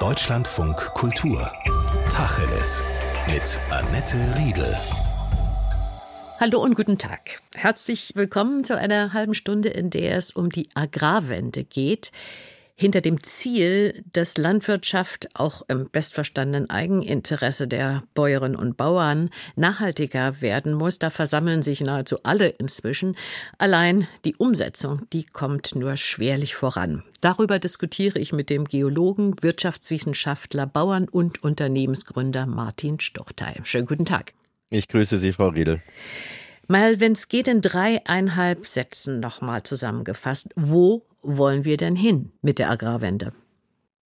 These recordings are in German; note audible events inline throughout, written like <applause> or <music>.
Deutschlandfunk Kultur. Tacheles. Mit Annette Riedel. Hallo und guten Tag. Herzlich willkommen zu einer halben Stunde, in der es um die Agrarwende geht hinter dem Ziel, dass Landwirtschaft auch im bestverstandenen Eigeninteresse der Bäuerinnen und Bauern nachhaltiger werden muss. Da versammeln sich nahezu alle inzwischen. Allein die Umsetzung, die kommt nur schwerlich voran. Darüber diskutiere ich mit dem Geologen, Wirtschaftswissenschaftler, Bauern und Unternehmensgründer Martin Stuchtheim. Schönen guten Tag. Ich grüße Sie, Frau Riedel. Mal, wenn es geht, in dreieinhalb Sätzen nochmal zusammengefasst. Wo wollen wir denn hin mit der Agrarwende?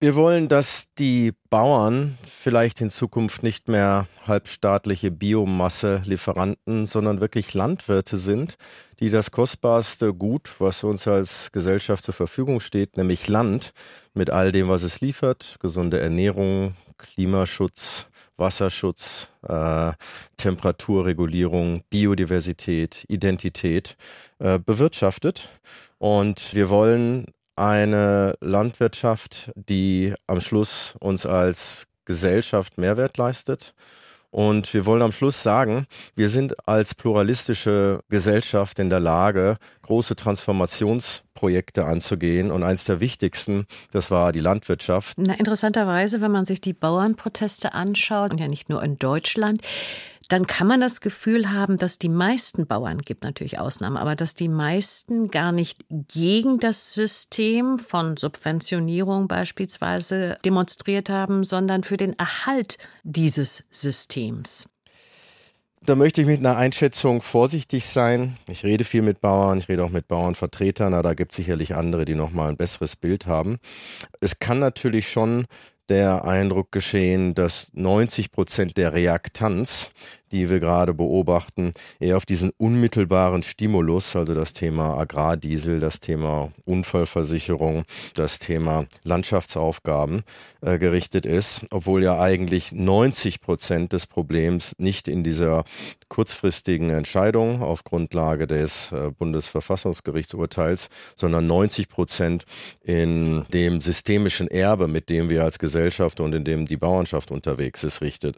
Wir wollen, dass die Bauern vielleicht in Zukunft nicht mehr halbstaatliche Biomasse-Lieferanten, sondern wirklich Landwirte sind, die das kostbarste Gut, was uns als Gesellschaft zur Verfügung steht, nämlich Land, mit all dem, was es liefert, gesunde Ernährung, Klimaschutz, Wasserschutz, äh, Temperaturregulierung, Biodiversität, Identität äh, bewirtschaftet. Und wir wollen eine Landwirtschaft, die am Schluss uns als Gesellschaft Mehrwert leistet und wir wollen am Schluss sagen, wir sind als pluralistische Gesellschaft in der Lage, große Transformationsprojekte anzugehen. Und eins der wichtigsten, das war die Landwirtschaft. Na, interessanterweise, wenn man sich die Bauernproteste anschaut, und ja nicht nur in Deutschland, dann kann man das Gefühl haben, dass die meisten Bauern, gibt natürlich Ausnahmen, aber dass die meisten gar nicht gegen das System von Subventionierung beispielsweise demonstriert haben, sondern für den Erhalt dieses Systems. Da möchte ich mit einer Einschätzung vorsichtig sein. Ich rede viel mit Bauern, ich rede auch mit Bauernvertretern, aber da gibt es sicherlich andere, die nochmal ein besseres Bild haben. Es kann natürlich schon der Eindruck geschehen, dass 90 Prozent der Reaktanz die wir gerade beobachten, eher auf diesen unmittelbaren Stimulus, also das Thema Agrardiesel, das Thema Unfallversicherung, das Thema Landschaftsaufgaben äh, gerichtet ist, obwohl ja eigentlich 90 Prozent des Problems nicht in dieser kurzfristigen Entscheidung auf Grundlage des äh, Bundesverfassungsgerichtsurteils, sondern 90 Prozent in dem systemischen Erbe, mit dem wir als Gesellschaft und in dem die Bauernschaft unterwegs ist, richtet.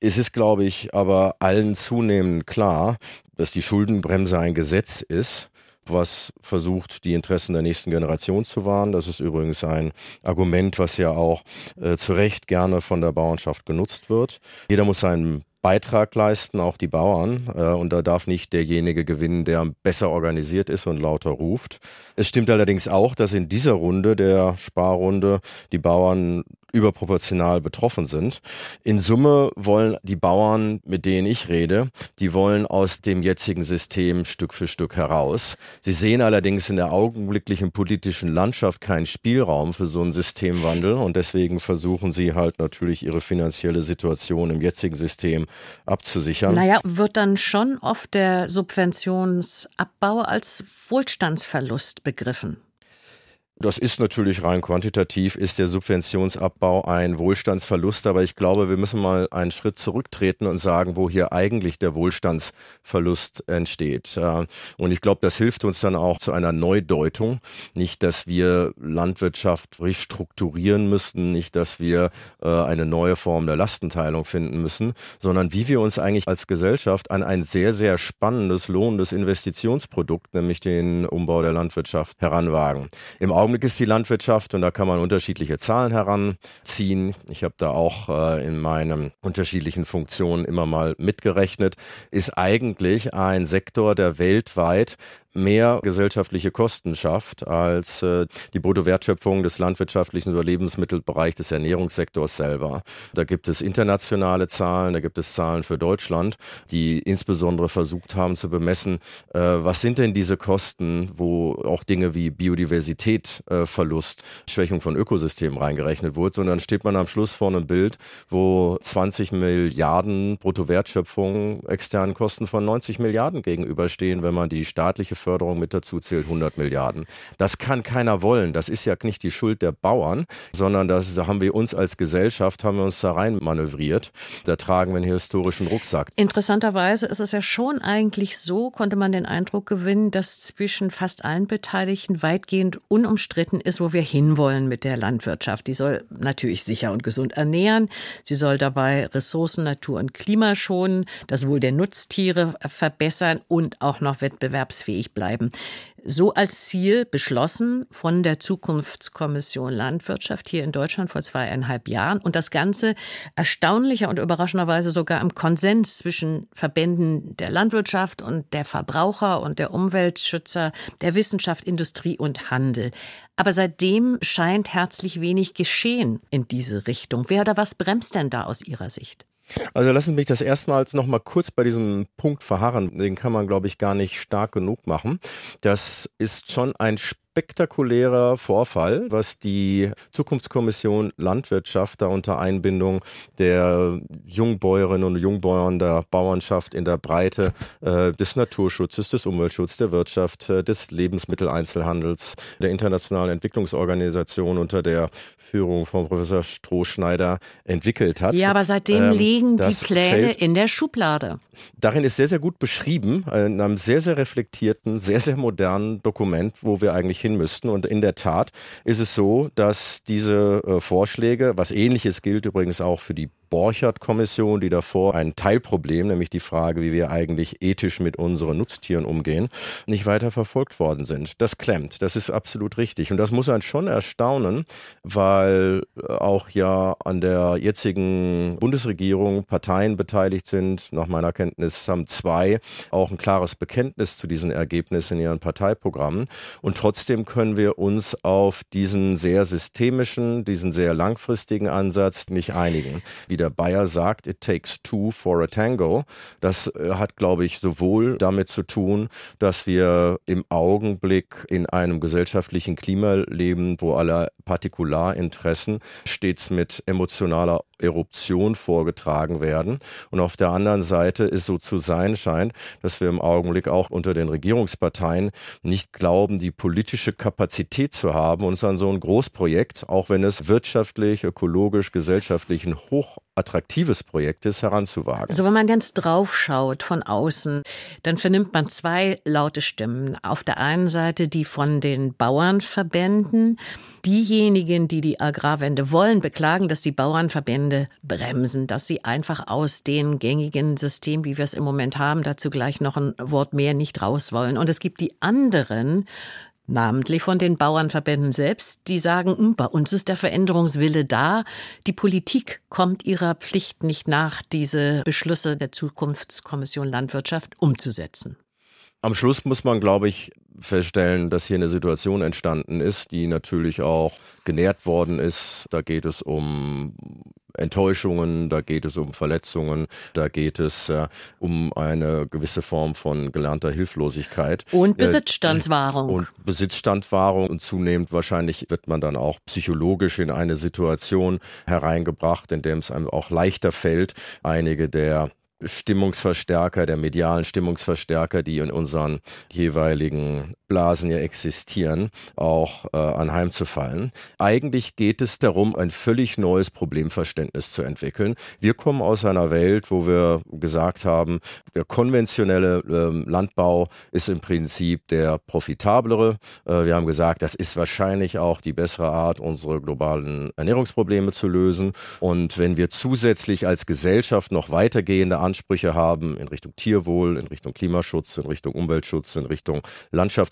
Es ist, glaube ich, aber allen zunehmend klar, dass die Schuldenbremse ein Gesetz ist was versucht, die Interessen der nächsten Generation zu wahren. Das ist übrigens ein Argument, was ja auch äh, zu Recht gerne von der Bauernschaft genutzt wird. Jeder muss seinen Beitrag leisten, auch die Bauern. Äh, und da darf nicht derjenige gewinnen, der besser organisiert ist und lauter ruft. Es stimmt allerdings auch, dass in dieser Runde, der Sparrunde, die Bauern überproportional betroffen sind. In Summe wollen die Bauern, mit denen ich rede, die wollen aus dem jetzigen System Stück für Stück heraus. Sie sehen allerdings in der augenblicklichen politischen Landschaft keinen Spielraum für so einen Systemwandel und deswegen versuchen sie halt natürlich ihre finanzielle Situation im jetzigen System abzusichern. Naja, wird dann schon oft der Subventionsabbau als Wohlstandsverlust begriffen? Das ist natürlich rein quantitativ, ist der Subventionsabbau ein Wohlstandsverlust, aber ich glaube, wir müssen mal einen Schritt zurücktreten und sagen, wo hier eigentlich der Wohlstandsverlust entsteht. Und ich glaube, das hilft uns dann auch zu einer Neudeutung. Nicht, dass wir Landwirtschaft restrukturieren müssen, nicht, dass wir äh, eine neue Form der Lastenteilung finden müssen, sondern wie wir uns eigentlich als Gesellschaft an ein sehr, sehr spannendes, lohnendes Investitionsprodukt, nämlich den Umbau der Landwirtschaft, heranwagen. Im Augenblick ist die Landwirtschaft, und da kann man unterschiedliche Zahlen heranziehen. Ich habe da auch äh, in meinen unterschiedlichen Funktionen immer mal mitgerechnet, ist eigentlich ein Sektor, der weltweit mehr gesellschaftliche Kosten schafft als äh, die Bruttowertschöpfung des landwirtschaftlichen oder Lebensmittelbereichs des Ernährungssektors selber. Da gibt es internationale Zahlen, da gibt es Zahlen für Deutschland, die insbesondere versucht haben zu bemessen, äh, was sind denn diese Kosten, wo auch Dinge wie Biodiversitätverlust, äh, Schwächung von Ökosystemen reingerechnet wurde. Und dann steht man am Schluss vor einem Bild, wo 20 Milliarden Bruttowertschöpfung externen Kosten von 90 Milliarden gegenüberstehen, wenn man die staatliche Wirtschaftsförderung mit dazu zählt 100 Milliarden. Das kann keiner wollen. Das ist ja nicht die Schuld der Bauern, sondern das haben wir uns als Gesellschaft, haben wir uns da rein manövriert. Da tragen wir einen historischen Rucksack. Interessanterweise ist es ja schon eigentlich so, konnte man den Eindruck gewinnen, dass zwischen fast allen Beteiligten weitgehend unumstritten ist, wo wir hinwollen mit der Landwirtschaft. Die soll natürlich sicher und gesund ernähren. Sie soll dabei Ressourcen, Natur und Klima schonen, das Wohl der Nutztiere verbessern und auch noch wettbewerbsfähig bleiben so als Ziel beschlossen von der Zukunftskommission Landwirtschaft hier in Deutschland vor zweieinhalb Jahren und das Ganze erstaunlicher und überraschenderweise sogar im Konsens zwischen Verbänden der Landwirtschaft und der Verbraucher und der Umweltschützer, der Wissenschaft, Industrie und Handel. Aber seitdem scheint herzlich wenig geschehen in diese Richtung. Wer oder was bremst denn da aus Ihrer Sicht? Also lassen Sie mich das erstmals noch mal kurz bei diesem Punkt verharren. Den kann man, glaube ich, gar nicht stark genug machen. Das ist schon ein spektakulärer Vorfall, was die Zukunftskommission Landwirtschaft da unter Einbindung der Jungbäuerinnen und Jungbauern der Bauernschaft in der Breite äh, des Naturschutzes, des Umweltschutzes, der Wirtschaft, äh, des Lebensmitteleinzelhandels, der internationalen Entwicklungsorganisation unter der Führung von Professor Strohschneider entwickelt hat. Ja, aber seitdem ähm, liegen die Pläne in der Schublade. Darin ist sehr, sehr gut beschrieben, in einem sehr, sehr reflektierten, sehr, sehr modernen Dokument, wo wir eigentlich hin müssten. Und in der Tat ist es so, dass diese äh, Vorschläge, was ähnliches gilt übrigens auch für die Borchert-Kommission, die davor ein Teilproblem, nämlich die Frage, wie wir eigentlich ethisch mit unseren Nutztieren umgehen, nicht weiter verfolgt worden sind. Das klemmt, das ist absolut richtig. Und das muss einen schon erstaunen, weil auch ja an der jetzigen Bundesregierung Parteien beteiligt sind. Nach meiner Kenntnis haben zwei auch ein klares Bekenntnis zu diesen Ergebnissen in ihren Parteiprogrammen. Und trotzdem können wir uns auf diesen sehr systemischen, diesen sehr langfristigen Ansatz nicht einigen. Wie wie der Bayer sagt, it takes two for a tango. Das äh, hat, glaube ich, sowohl damit zu tun, dass wir im Augenblick in einem gesellschaftlichen Klima leben, wo alle Partikularinteressen stets mit emotionaler Eruption vorgetragen werden. Und auf der anderen Seite ist so zu sein scheint, dass wir im Augenblick auch unter den Regierungsparteien nicht glauben, die politische Kapazität zu haben, uns an so ein Großprojekt, auch wenn es wirtschaftlich, ökologisch, gesellschaftlich ein hoch attraktives Projekt ist, heranzuwagen. Also wenn man ganz drauf schaut von außen, dann vernimmt man zwei laute Stimmen. Auf der einen Seite die von den Bauernverbänden. Diejenigen, die die Agrarwende wollen, beklagen, dass die Bauernverbände bremsen, dass sie einfach aus dem gängigen System, wie wir es im Moment haben, dazu gleich noch ein Wort mehr nicht raus wollen. Und es gibt die anderen, namentlich von den Bauernverbänden selbst, die sagen, hm, bei uns ist der Veränderungswille da, die Politik kommt ihrer Pflicht nicht nach, diese Beschlüsse der Zukunftskommission Landwirtschaft umzusetzen. Am Schluss muss man, glaube ich, feststellen, dass hier eine Situation entstanden ist, die natürlich auch genährt worden ist. Da geht es um Enttäuschungen, da geht es um Verletzungen, da geht es äh, um eine gewisse Form von gelernter Hilflosigkeit. Und äh, Besitzstandswahrung. Und Besitzstandswahrung und zunehmend wahrscheinlich wird man dann auch psychologisch in eine Situation hereingebracht, in der es einem auch leichter fällt, einige der Stimmungsverstärker, der medialen Stimmungsverstärker, die in unseren jeweiligen Blasen ja existieren, auch äh, anheimzufallen. Eigentlich geht es darum, ein völlig neues Problemverständnis zu entwickeln. Wir kommen aus einer Welt, wo wir gesagt haben, der konventionelle äh, Landbau ist im Prinzip der profitablere. Äh, wir haben gesagt, das ist wahrscheinlich auch die bessere Art, unsere globalen Ernährungsprobleme zu lösen. Und wenn wir zusätzlich als Gesellschaft noch weitergehende Ansprüche haben in Richtung Tierwohl, in Richtung Klimaschutz, in Richtung Umweltschutz, in Richtung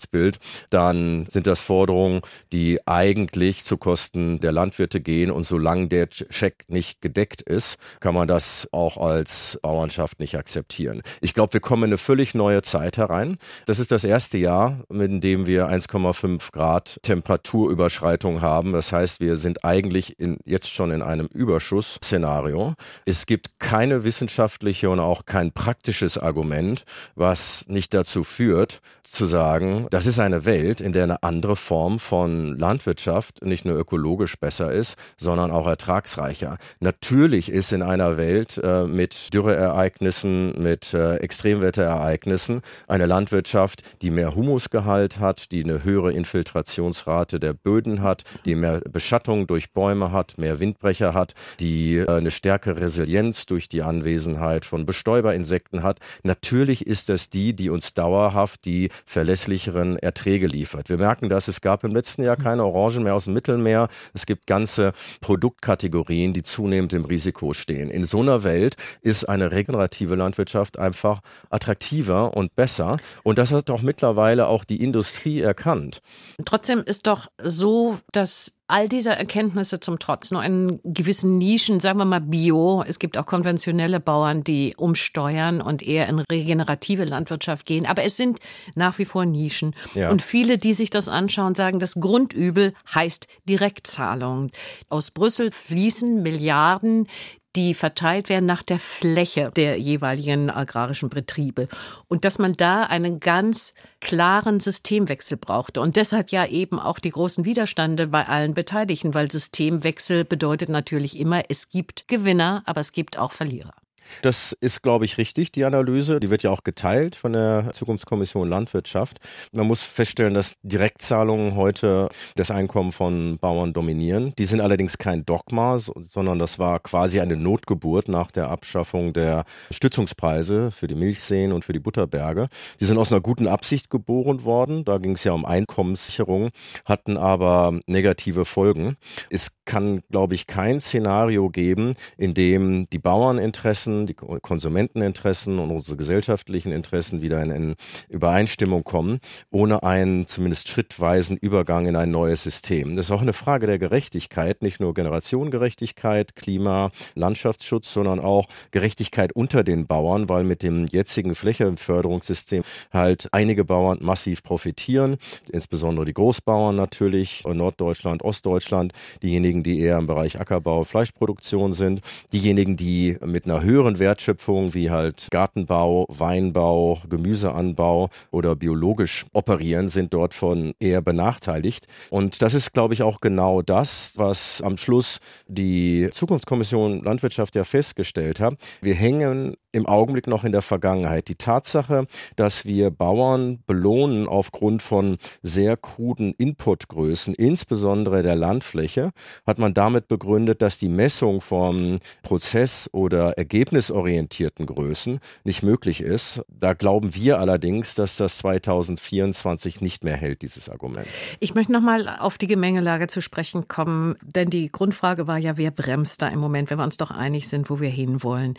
Landschaftsbild, dann sind das Forderungen, die eigentlich zu Kosten der Landwirte gehen. Und solange der Check nicht gedeckt ist, kann man das auch als Bauernschaft nicht akzeptieren. Ich glaube, wir kommen in eine völlig neue Zeit herein. Das ist das erste Jahr, in dem wir 1,5 Grad Temperaturüberschreitung haben. Das heißt, wir sind eigentlich in, jetzt schon in einem Überschussszenario. Es gibt keine wissenschaftliche und auch kein praktisches Argument, was nicht dazu führt, zu sagen, Das ist eine Welt, in der eine andere Form von Landwirtschaft nicht nur ökologisch besser ist, sondern auch ertragsreicher. Natürlich ist in einer Welt äh, mit Dürreereignissen, mit äh, Extremwetterereignissen eine Landwirtschaft, die mehr Humusgehalt hat, die eine höhere Infiltrationsrate der Böden hat, die mehr Beschattung durch Bäume hat, mehr Windbrecher hat, die äh, eine stärkere Resilienz durch die Anwesenheit von Bestäuberinsekten hat. Natürlich ist das die, die uns dauerhaft die verlässlicheren Erträge liefert. Wir merken das, es gab im letzten Jahr keine Orangen mehr aus dem Mittelmeer. Es gibt ganze Produktkategorien, die zunehmend im Risiko stehen. In so einer Welt ist eine regenerative Landwirtschaft einfach attraktiver und besser. Und das hat doch mittlerweile auch die Industrie erkannt. Trotzdem ist doch so, dass all dieser Erkenntnisse zum Trotz nur in gewissen Nischen, sagen wir mal Bio, es gibt auch konventionelle Bauern, die umsteuern und eher in regenerative Landwirtschaft gehen, aber es sind nach wie vor Nischen. Ja. Und viele, die sich das anschauen, sagen, das Grundübel heißt Direktzahlung. Aus Brüssel fließen Milliarden, die verteilt werden nach der Fläche der jeweiligen agrarischen Betriebe. Und dass man da einen ganz klaren Systemwechsel brauchte. Und deshalb ja eben auch die großen Widerstände bei allen Beteiligten, weil Systemwechsel bedeutet natürlich immer, es gibt Gewinner, aber es gibt auch Verlierer. Das ist, glaube ich, richtig, die Analyse. Die wird ja auch geteilt von der Zukunftskommission Landwirtschaft. Man muss feststellen, dass Direktzahlungen heute das Einkommen von Bauern dominieren. Die sind allerdings kein Dogma, sondern das war quasi eine Notgeburt nach der Abschaffung der Stützungspreise für die Milchseen und für die Butterberge. Die sind aus einer guten Absicht geboren worden. Da ging es ja um Einkommenssicherung, hatten aber negative Folgen. Es kann, glaube ich, kein Szenario geben, in dem die Bauerninteressen Interessen, die Konsumenteninteressen und unsere gesellschaftlichen Interessen wieder in, in Übereinstimmung kommen, ohne einen zumindest schrittweisen Übergang in ein neues System. Das ist auch eine Frage der Gerechtigkeit, nicht nur Generationengerechtigkeit, Klima, Landschaftsschutz, sondern auch Gerechtigkeit unter den Bauern, weil mit dem jetzigen Flächenförderungssystem halt einige Bauern massiv profitieren, insbesondere die Großbauern natürlich, Norddeutschland, Ostdeutschland, diejenigen, die eher im Bereich Ackerbau, Fleischproduktion sind, diejenigen, die mit einer höheren höheren Wertschöpfungen wie halt Gartenbau, Weinbau, Gemüseanbau oder biologisch operieren, sind dort von eher benachteiligt. Und das ist, glaube ich, auch genau das, was am Schluss die Zukunftskommission Landwirtschaft ja festgestellt hat. Wir hängen im Augenblick noch in der Vergangenheit. Die Tatsache, dass wir Bauern belohnen aufgrund von sehr kruden Inputgrößen, insbesondere der Landfläche, hat man damit begründet, dass die Messung von Prozess- oder ergebnisorientierten Größen nicht möglich ist. Da glauben wir allerdings, dass das 2024 nicht mehr hält, dieses Argument. Ich möchte noch mal auf die Gemengelage zu sprechen kommen, denn die Grundfrage war ja, wer bremst da im Moment, wenn wir uns doch einig sind, wo wir hinwollen.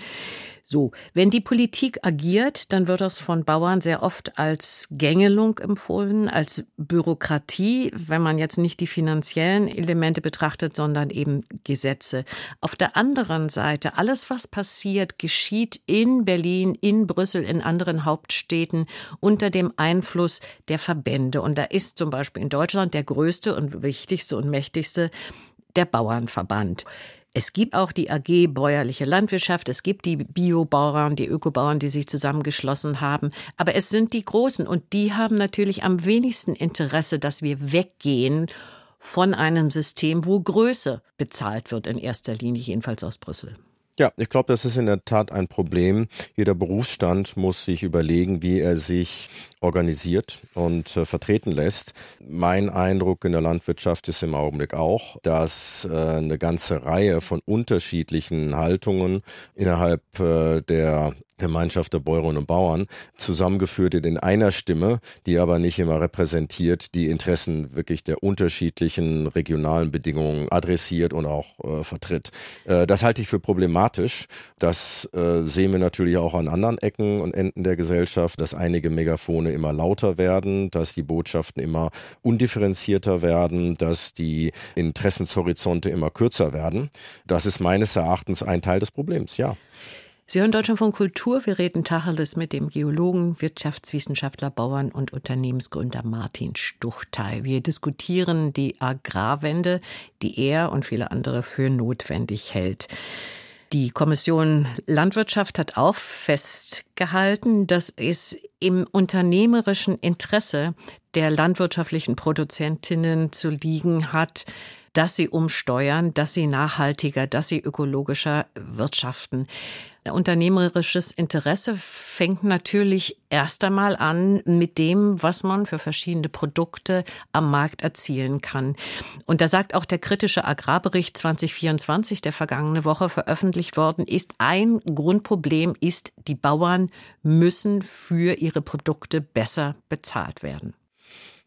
So, wenn die Politik agiert, dann wird das von Bauern sehr oft als Gängelung empfohlen, als Bürokratie, wenn man jetzt nicht die finanziellen Elemente betrachtet, sondern eben Gesetze. Auf der anderen Seite, alles, was passiert, geschieht in Berlin, in Brüssel, in anderen Hauptstädten unter dem Einfluss der Verbände. Und da ist zum Beispiel in Deutschland der größte und wichtigste und mächtigste der Bauernverband. Es gibt auch die AG Bäuerliche Landwirtschaft, es gibt die Biobauern, die Ökobauern, die sich zusammengeschlossen haben. Aber es sind die Großen und die haben natürlich am wenigsten Interesse, dass wir weggehen von einem System, wo Größe bezahlt wird, in erster Linie, jedenfalls aus Brüssel. Ja, ich glaube, das ist in der Tat ein Problem. Jeder Berufsstand muss sich überlegen, wie er sich organisiert und äh, vertreten lässt. Mein Eindruck in der Landwirtschaft ist im Augenblick auch, dass äh, eine ganze Reihe von unterschiedlichen Haltungen innerhalb äh, der Gemeinschaft der Bäuerinnen und Bauern zusammengeführt in einer Stimme, die aber nicht immer repräsentiert, die Interessen wirklich der unterschiedlichen regionalen Bedingungen adressiert und auch äh, vertritt. Äh, das halte ich für problematisch. Das äh, sehen wir natürlich auch an anderen Ecken und Enden der Gesellschaft, dass einige Megafone immer lauter werden, dass die Botschaften immer undifferenzierter werden, dass die Interessenshorizonte immer kürzer werden. Das ist meines Erachtens ein Teil des Problems, ja. Sie hören Deutschland von Kultur. Wir reden Tacheles mit dem Geologen, Wirtschaftswissenschaftler, Bauern und Unternehmensgründer Martin Stuchtal. Wir diskutieren die Agrarwende, die er und viele andere für notwendig hält. Die Kommission Landwirtschaft hat auch fest gehalten, dass es im unternehmerischen Interesse der landwirtschaftlichen Produzentinnen zu liegen hat, dass sie umsteuern, dass sie nachhaltiger, dass sie ökologischer wirtschaften. Unternehmerisches Interesse fängt natürlich erst einmal an mit dem, was man für verschiedene Produkte am Markt erzielen kann. Und da sagt auch der kritische Agrarbericht 2024, der vergangene Woche veröffentlicht worden ist, ein Grundproblem ist, die Bauern müssen für ihre Produkte besser bezahlt werden.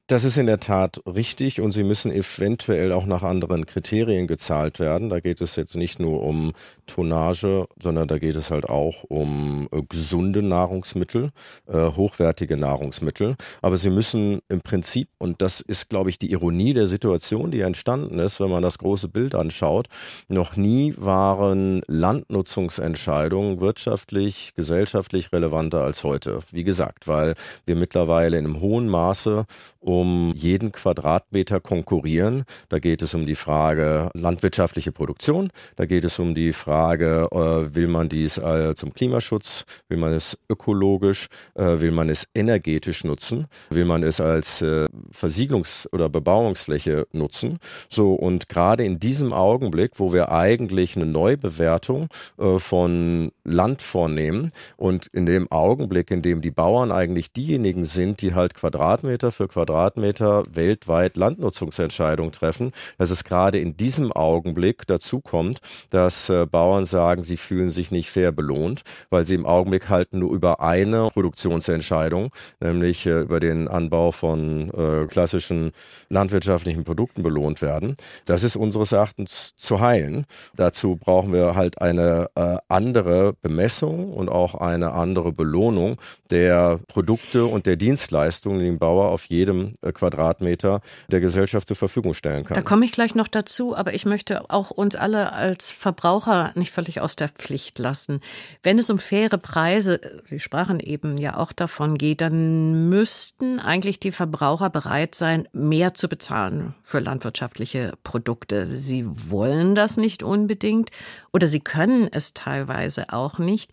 Das ist in der Tat richtig und sie müssen eventuell auch nach anderen Kriterien gezahlt werden. Da geht es jetzt nicht nur um Tonnage, sondern da geht es halt auch um äh, gesunde Nahrungsmittel, äh, hochwertige Nahrungsmittel. Aber sie müssen im Prinzip, und das ist, glaube ich, die Ironie der Situation, die entstanden ist, wenn man das große Bild anschaut, noch nie waren Landnutzungsentscheidungen wirtschaftlich, gesellschaftlich relevanter als heute. Wie gesagt, weil wir mittlerweile in einem hohen Maße um um jeden Quadratmeter konkurrieren. Da geht es um die Frage landwirtschaftliche Produktion. Da geht es um die Frage, äh, will man dies äh, zum Klimaschutz, will man es ökologisch, äh, will man es energetisch nutzen, will man es als äh, Versiegelungs- oder Bebauungsfläche nutzen. So und gerade in diesem Augenblick, wo wir eigentlich eine Neubewertung äh, von Land vornehmen und in dem Augenblick, in dem die Bauern eigentlich diejenigen sind, die halt Quadratmeter für Quadratmeter Quadratmeter weltweit Landnutzungsentscheidungen treffen, dass es gerade in diesem Augenblick dazu kommt, dass äh, Bauern sagen, sie fühlen sich nicht fair belohnt, weil sie im Augenblick halt nur über eine Produktionsentscheidung, nämlich äh, über den Anbau von äh, klassischen landwirtschaftlichen Produkten belohnt werden. Das ist unseres Erachtens zu heilen. Dazu brauchen wir halt eine andere Bemessung und auch eine andere Belohnung der Produkte und der Dienstleistungen, die ein Bauer auf jedem Quadratmeter der Gesellschaft zur Verfügung stellen kann. Da komme ich gleich noch dazu, aber ich möchte auch uns alle als Verbraucher nicht völlig aus der Pflicht lassen. Wenn es um faire Preise, wir sprachen eben ja auch davon geht, dann müssten eigentlich die Verbraucher bereit sein, mehr zu bezahlen für landwirtschaftliche Produkte. Sie wollen das nicht unbedingt oder sie können es teilweise auch nicht.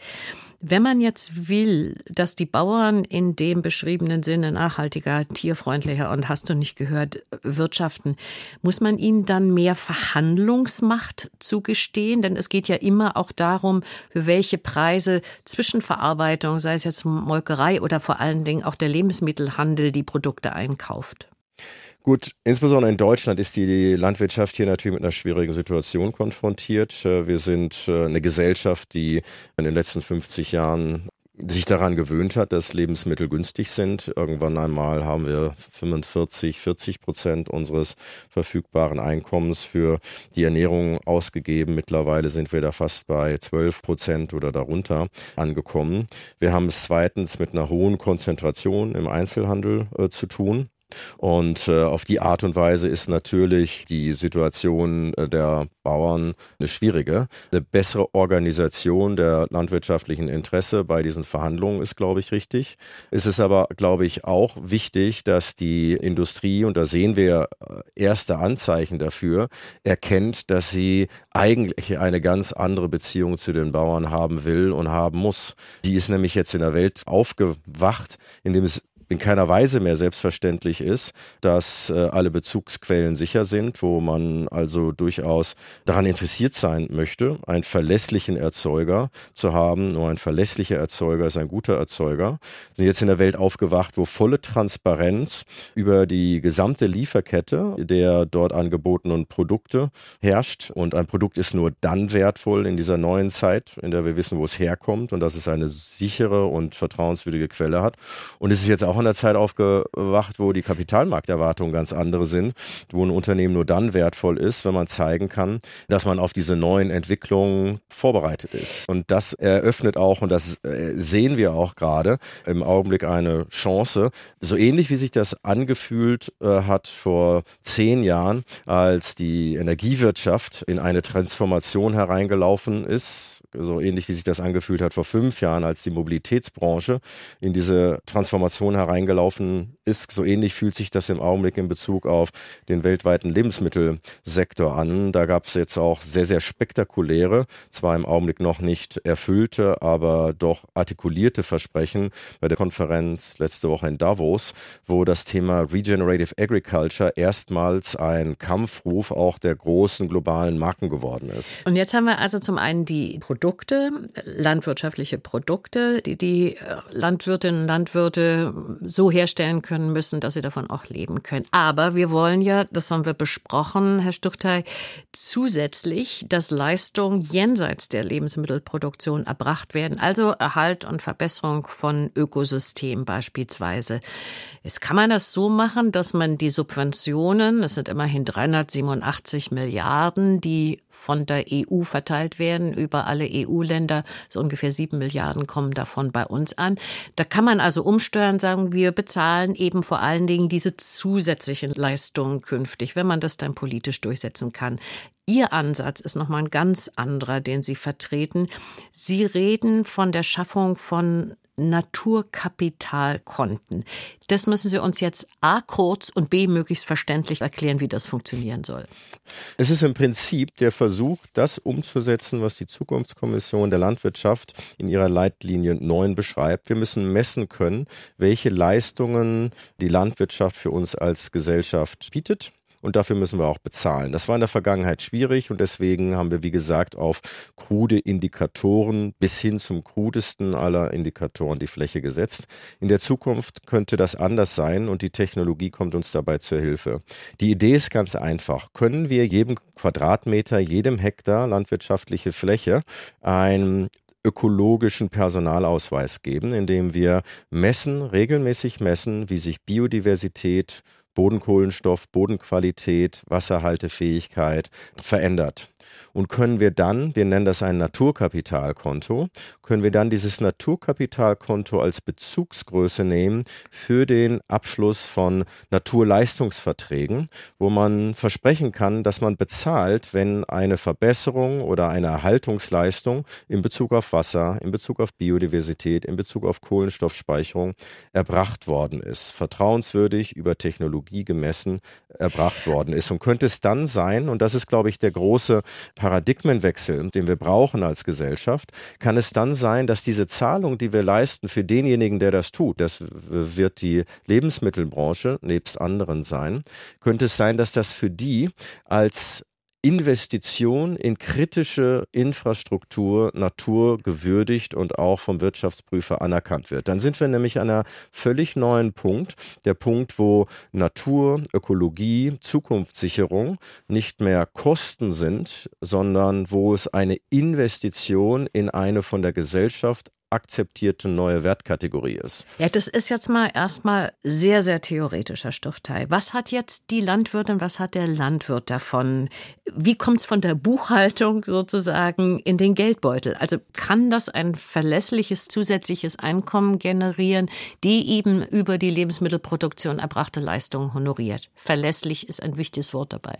Wenn man jetzt will, dass die Bauern in dem beschriebenen Sinne nachhaltiger, tierfreundlicher und hast du nicht gehört, wirtschaften, muss man ihnen dann mehr Verhandlungsmacht zugestehen? Denn es geht ja immer auch darum, für welche Preise Zwischenverarbeitung, sei es jetzt Molkerei oder vor allen Dingen auch der Lebensmittelhandel, die Produkte einkauft. Gut, insbesondere in Deutschland ist die Landwirtschaft hier natürlich mit einer schwierigen Situation konfrontiert. Äh, wir sind äh, eine Gesellschaft, die in den letzten 50 Jahren sich daran gewöhnt hat, dass Lebensmittel günstig sind. Irgendwann einmal haben wir 45, 40 Prozent unseres verfügbaren Einkommens für die Ernährung ausgegeben. Mittlerweile sind wir da fast bei 12 Prozent oder darunter angekommen. Wir haben es zweitens mit einer hohen Konzentration im Einzelhandel äh, zu tun. Und äh, auf die Art und Weise ist natürlich die Situation äh, der Bauern eine schwierige. Eine bessere Organisation der landwirtschaftlichen Interesse bei diesen Verhandlungen ist, glaube ich, richtig. Es ist aber, glaube ich, auch wichtig, dass die Industrie, und da sehen wir äh, erste Anzeichen dafür, erkennt, dass sie eigentlich eine ganz andere Beziehung zu den Bauern haben will und haben muss. Die ist nämlich jetzt in der Welt aufgewacht, indem es in keiner Weise mehr selbstverständlich ist, dass äh, alle Bezugsquellen sicher sind, wo man also durchaus daran interessiert sein möchte, einen verlässlichen Erzeuger zu haben. Nur ein verlässlicher Erzeuger ist ein guter Erzeuger. Wir sind jetzt in der Welt aufgewacht, wo volle Transparenz über die gesamte Lieferkette der dort angebotenen Produkte herrscht. Und ein Produkt ist nur dann wertvoll in dieser neuen Zeit, in der wir wissen, wo es herkommt und dass es eine sichere und vertrauenswürdige Quelle hat. Und es ist jetzt auch auch in der Zeit aufgewacht, wo die Kapitalmarkterwartungen ganz andere sind, wo ein Unternehmen nur dann wertvoll ist, wenn man zeigen kann, dass man auf diese neuen Entwicklungen vorbereitet ist. Und das eröffnet auch, und das äh, sehen wir auch gerade, im Augenblick eine Chance, so ähnlich wie sich das angefühlt äh, hat vor zehn Jahren, als die Energiewirtschaft in eine Transformation hereingelaufen ist, so ähnlich wie sich das angefühlt hat vor fünf Jahren, als die Mobilitätsbranche in diese Transformation hereingelaufen reingelaufen ist. So ähnlich fühlt sich das im Augenblick in Bezug auf den weltweiten Lebensmittelsektor an. Da gab es jetzt auch sehr, sehr spektakuläre, zwar im Augenblick noch nicht erfüllte, aber doch artikulierte Versprechen bei der Konferenz letzte Woche in Davos, wo das Thema Regenerative Agriculture erstmals ein Kampfruf auch der großen globalen Marken geworden ist. Und jetzt haben wir also zum einen die Produkte, landwirtschaftliche Produkte, die die äh, Landwirtinnen und Landwirte so herstellen können müssen, dass sie davon auch leben können. Aber wir wollen ja, das haben wir besprochen, Herr Stuchtey, zusätzlich, dass Leistungen jenseits der Lebensmittelproduktion erbracht werden, also Erhalt und Verbesserung von Ökosystemen beispielsweise. Jetzt kann man das so machen, dass man die Subventionen, das sind immerhin 387 Milliarden, die von der EU verteilt werden über alle EU-Länder, so ungefähr sieben Milliarden kommen davon bei uns an. Da kann man also umsteuern, sagen wir bezahlen eben vor allen Dingen diese zusätzlichen Leistungen künftig, wenn man das dann politisch durchsetzen kann. Ihr Ansatz ist nochmal ein ganz anderer, den Sie vertreten. Sie reden von der Schaffung von Naturkapitalkonten. Das müssen Sie uns jetzt A kurz und B möglichst verständlich erklären, wie das funktionieren soll. Es ist im Prinzip der Versuch, das umzusetzen, was die Zukunftskommission der Landwirtschaft in ihrer Leitlinie 9 beschreibt. Wir müssen messen können, welche Leistungen die Landwirtschaft für uns als Gesellschaft bietet und dafür müssen wir auch bezahlen. Das war in der Vergangenheit schwierig und deswegen haben wir, wie gesagt, auf krude Indikatoren bis hin zum krudesten aller Indikatoren die Fläche gesetzt. In der Zukunft könnte das anders sein und die Technologie kommt uns dabei zur Hilfe. Die Idee ist ganz einfach. Können wir jedem Quadratmeter, jedem Hektar landwirtschaftliche Fläche ein ökologischen Personalausweis geben, indem wir messen, regelmäßig messen, wie sich Biodiversität, Bodenkohlenstoff, Bodenqualität, Wasserhaltefähigkeit verändert. Und können wir dann, wir nennen das ein Naturkapitalkonto, können wir dann dieses Naturkapitalkonto als Bezugsgröße nehmen für den Abschluss von Naturleistungsverträgen, wo man versprechen kann, dass man bezahlt, wenn eine Verbesserung oder eine Erhaltungsleistung in Bezug auf Wasser, in Bezug auf Biodiversität, in Bezug auf Kohlenstoffspeicherung erbracht worden ist, vertrauenswürdig über Technologie gemessen erbracht worden ist. Und könnte es dann sein, und das ist, glaube ich, der große Paradigmenwechsel, den wir brauchen als Gesellschaft, kann es dann sein, dass diese Zahlung, die wir leisten für denjenigen, der das tut, das wird die Lebensmittelbranche nebst anderen sein, könnte es sein, dass das für die als Investition in kritische Infrastruktur Natur gewürdigt und auch vom Wirtschaftsprüfer anerkannt wird. Dann sind wir nämlich an einer völlig neuen Punkt, der Punkt, wo Natur, Ökologie, Zukunftssicherung nicht mehr Kosten sind, sondern wo es eine Investition in eine von der Gesellschaft akzeptierte neue Wertkategorie ist. Ja, das ist jetzt mal erstmal sehr, sehr theoretischer Stoffteil. Was hat jetzt die Landwirtin, was hat der Landwirt davon? Wie kommt es von der Buchhaltung sozusagen in den Geldbeutel? Also kann das ein verlässliches zusätzliches Einkommen generieren, die eben über die Lebensmittelproduktion erbrachte Leistungen honoriert? Verlässlich ist ein wichtiges Wort dabei.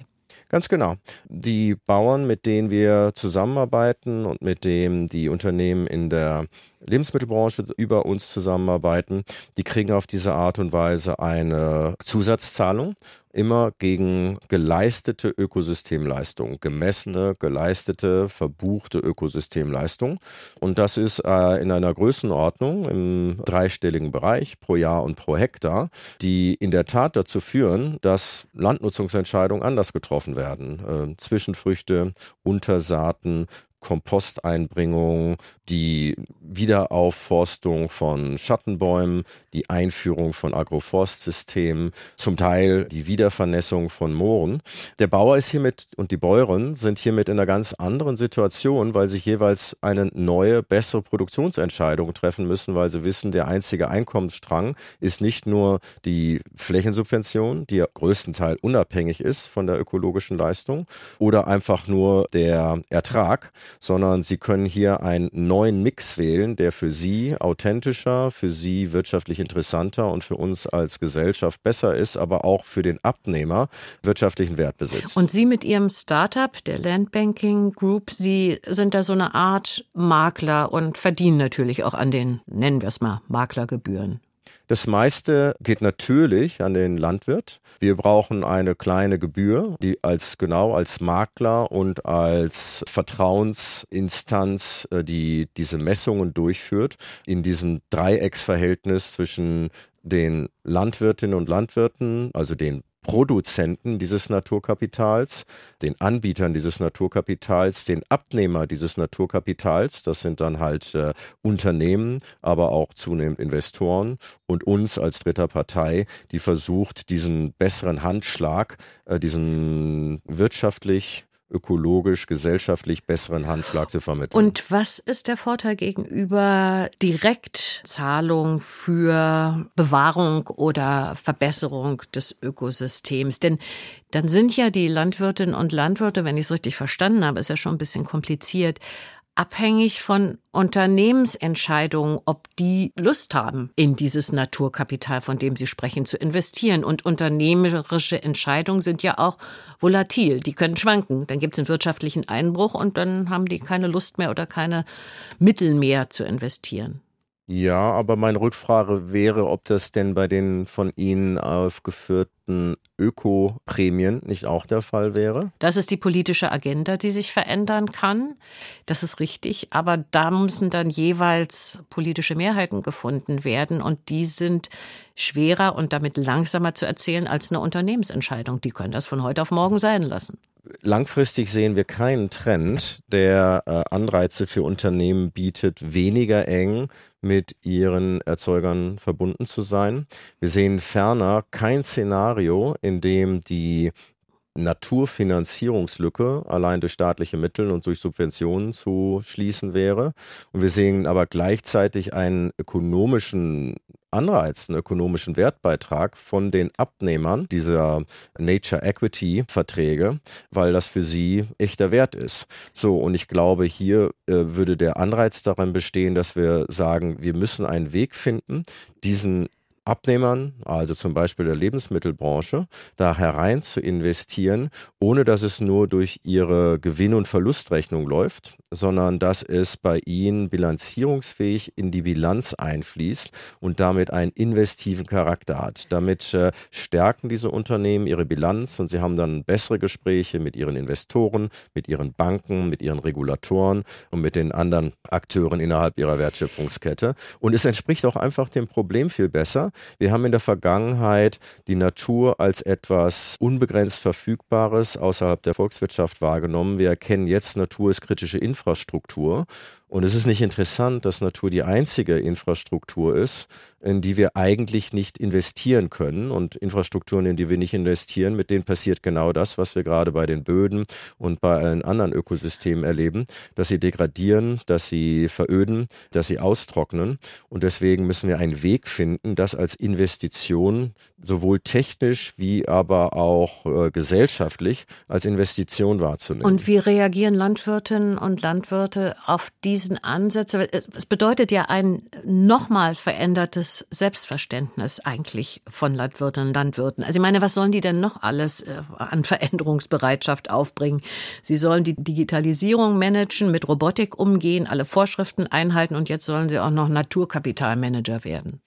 Ganz genau. Die Bauern, mit denen wir zusammenarbeiten und mit denen die Unternehmen in der Lebensmittelbranche über uns zusammenarbeiten, die kriegen auf diese Art und Weise eine Zusatzzahlung immer gegen geleistete Ökosystemleistung, gemessene, geleistete, verbuchte Ökosystemleistung. Und das ist äh, in einer Größenordnung im dreistelligen Bereich pro Jahr und pro Hektar, die in der Tat dazu führen, dass Landnutzungsentscheidungen anders getroffen werden. Äh, Zwischenfrüchte, Untersaaten, Komposteinbringung, die Wiederaufforstung von Schattenbäumen, die Einführung von Agroforstsystemen, zum Teil die Wiedervernässung von Mooren. Der Bauer ist hiermit und die Bäuerin sind hiermit in einer ganz anderen Situation, weil sie jeweils eine neue, bessere Produktionsentscheidung treffen müssen, weil sie wissen, der einzige Einkommensstrang ist nicht nur die Flächensubvention, die ja größtenteils unabhängig ist von der ökologischen Leistung, oder einfach nur der Ertrag, sondern Sie können hier einen neuen Mix wählen, der für Sie authentischer, für Sie wirtschaftlich interessanter und für uns als Gesellschaft besser ist, aber auch für den Abnehmer wirtschaftlichen Wert besitzt. Und Sie mit Ihrem Startup, der Landbanking Group, Sie sind da so eine Art Makler und verdienen natürlich auch an den, nennen wir es mal, Maklergebühren. Das meiste geht natürlich an den Landwirt. Wir brauchen eine kleine Gebühr, die als genau als Makler und als Vertrauensinstanz, äh, die diese Messungen durchführt, in diesem Dreiecksverhältnis zwischen den Landwirtinnen und Landwirten, also den Produzenten dieses Naturkapitals, den Anbietern dieses Naturkapitals, den Abnehmer dieses Naturkapitals, das sind dann halt äh, Unternehmen, aber auch zunehmend Investoren und uns als dritter Partei, die versucht, diesen besseren Handschlag, äh, diesen wirtschaftlich ökologisch, gesellschaftlich besseren Handschlag zu vermitteln. Und was ist der Vorteil gegenüber Direktzahlung für Bewahrung oder Verbesserung des Ökosystems? Denn dann sind ja die Landwirtinnen und Landwirte, wenn ich es richtig verstanden habe, ist ja schon ein bisschen kompliziert, abhängig von Unternehmensentscheidungen, ob die Lust haben, in dieses Naturkapital, von dem Sie sprechen, zu investieren. Und unternehmerische Entscheidungen sind ja auch volatil. Die können schwanken. Dann gibt es einen wirtschaftlichen Einbruch und dann haben die keine Lust mehr oder keine Mittel mehr zu investieren. Ja, aber meine Rückfrage wäre, ob das denn bei den von Ihnen aufgeführten Öko-Prämien nicht auch der Fall wäre? Das ist die politische Agenda, die sich verändern kann. Das ist richtig. Aber da müssen dann jeweils politische Mehrheiten gefunden werden. Und die sind schwerer und damit langsamer zu erzählen als eine Unternehmensentscheidung. Die können das von heute auf morgen sein lassen langfristig sehen wir keinen Trend, der äh, Anreize für Unternehmen bietet, weniger eng mit ihren Erzeugern verbunden zu sein. Wir sehen ferner kein Szenario, in dem die Naturfinanzierungslücke allein durch staatliche Mittel und durch Subventionen zu schließen wäre. Und wir sehen aber gleichzeitig einen ökonomischen Anreiz, einen ökonomischen Wertbeitrag von den Abnehmern dieser Nature Equity Verträge, weil das für sie echter Wert ist. So, und ich glaube, hier äh, würde der Anreiz darin bestehen, dass wir sagen, wir müssen einen Weg finden, diesen Abnehmern, also zum Beispiel der Lebensmittelbranche, da herein zu investieren, ohne dass es nur durch ihre Gewinn- und Verlustrechnung läuft, sondern dass es bei ihnen bilanzierungsfähig in die Bilanz einfließt und damit einen investiven Charakter hat. Damit äh, stärken diese Unternehmen ihre Bilanz und sie haben dann bessere Gespräche mit ihren Investoren, mit ihren Banken, mit ihren Regulatoren und mit den anderen Akteuren innerhalb ihrer Wertschöpfungskette. Und es entspricht auch einfach dem Problem viel besser, wir haben in der Vergangenheit die Natur als etwas unbegrenzt Verfügbares außerhalb der Volkswirtschaft wahrgenommen. Wir erkennen jetzt, Natur ist kritische Infrastruktur. Und es ist nicht interessant, dass Natur die einzige Infrastruktur ist, in die wir eigentlich nicht investieren können. Und Infrastrukturen, in die wir nicht investieren, mit denen passiert genau das, was wir gerade bei den Böden und bei allen anderen Ökosystemen erleben, dass sie degradieren, dass sie veröden, dass sie austrocknen. Und deswegen müssen wir einen Weg finden, das als Investition sowohl technisch wie aber auch äh, gesellschaftlich als Investition wahrzunehmen. Und wie reagieren Landwirtinnen und Landwirte auf diesen Ansätze? Es bedeutet ja ein nochmal verändertes Selbstverständnis eigentlich von Landwirtinnen und Landwirten. Also ich meine, was sollen die denn noch alles äh, an Veränderungsbereitschaft aufbringen? Sie sollen die Digitalisierung managen, mit Robotik umgehen, alle Vorschriften einhalten und jetzt sollen sie auch noch Naturkapitalmanager werden.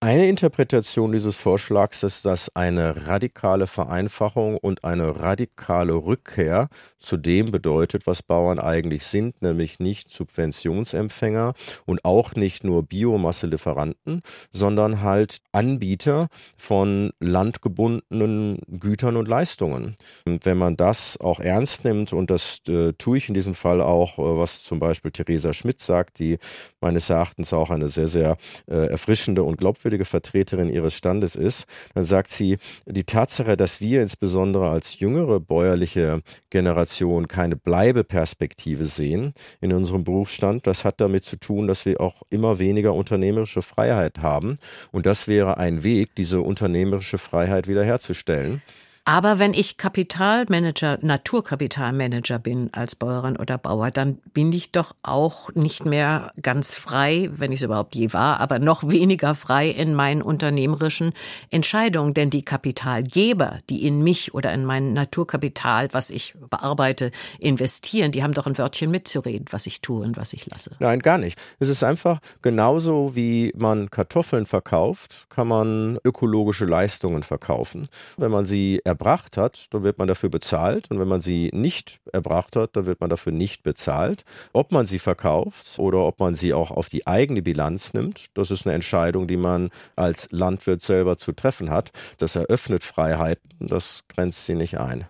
Eine Interpretation dieses Vorschlags ist, dass eine radikale Vereinfachung und eine radikale Rückkehr zu dem bedeutet, was Bauern eigentlich sind, nämlich nicht Subventionsempfänger und auch nicht nur Biomasselieferanten, sondern halt Anbieter von landgebundenen Gütern und Leistungen. Und wenn man das auch ernst nimmt, und das äh, tue ich in diesem Fall auch, äh, was zum Beispiel Theresa Schmidt sagt, die meines Erachtens auch eine sehr, sehr äh, erfrischende und glaubwürdige glaubwürdige Vertreterin ihres Standes ist, dann sagt sie, die Tatsache, dass wir insbesondere als jüngere bäuerliche Generation keine Bleibeperspektive sehen in unserem Berufsstand, das hat damit zu tun, dass wir auch immer weniger unternehmerische Freiheit haben. Und das wäre ein Weg, diese unternehmerische Freiheit wiederherzustellen. Aber wenn ich Kapitalmanager, Naturkapitalmanager bin als Bäuerin oder Bauer, dann bin ich doch auch nicht mehr ganz frei, wenn ich es überhaupt je war, aber noch <laughs> weniger frei in meinen unternehmerischen Entscheidungen. Denn die Kapitalgeber, die in mich oder in mein Naturkapital, was ich bearbeite, investieren, die haben doch ein Wörtchen mitzureden, was ich tue und was ich lasse. Nein, gar nicht. Es ist einfach genauso, wie man Kartoffeln verkauft, kann man ökologische Leistungen verkaufen. Wenn man sie erbracht hat, dann wird man dafür bezahlt. Und wenn man sie nicht erbracht hat, dann wird man dafür nicht bezahlt. Ob man sie verkauft oder ob man sie auch auf die eigene Bilanz nimmt, das ist eine Entscheidung, die man als Landwirt selber zu treffen hat. Das eröffnet Freiheiten, das grenzt sie nicht ein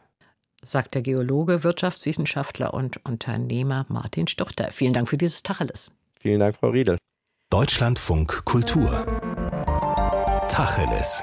sagt der Geologe, Wirtschaftswissenschaftler und Unternehmer Martin Stuchter. Vielen Dank für dieses Tacheles. Vielen Dank, Frau Riedel. Deutschlandfunk Kultur. Tacheles.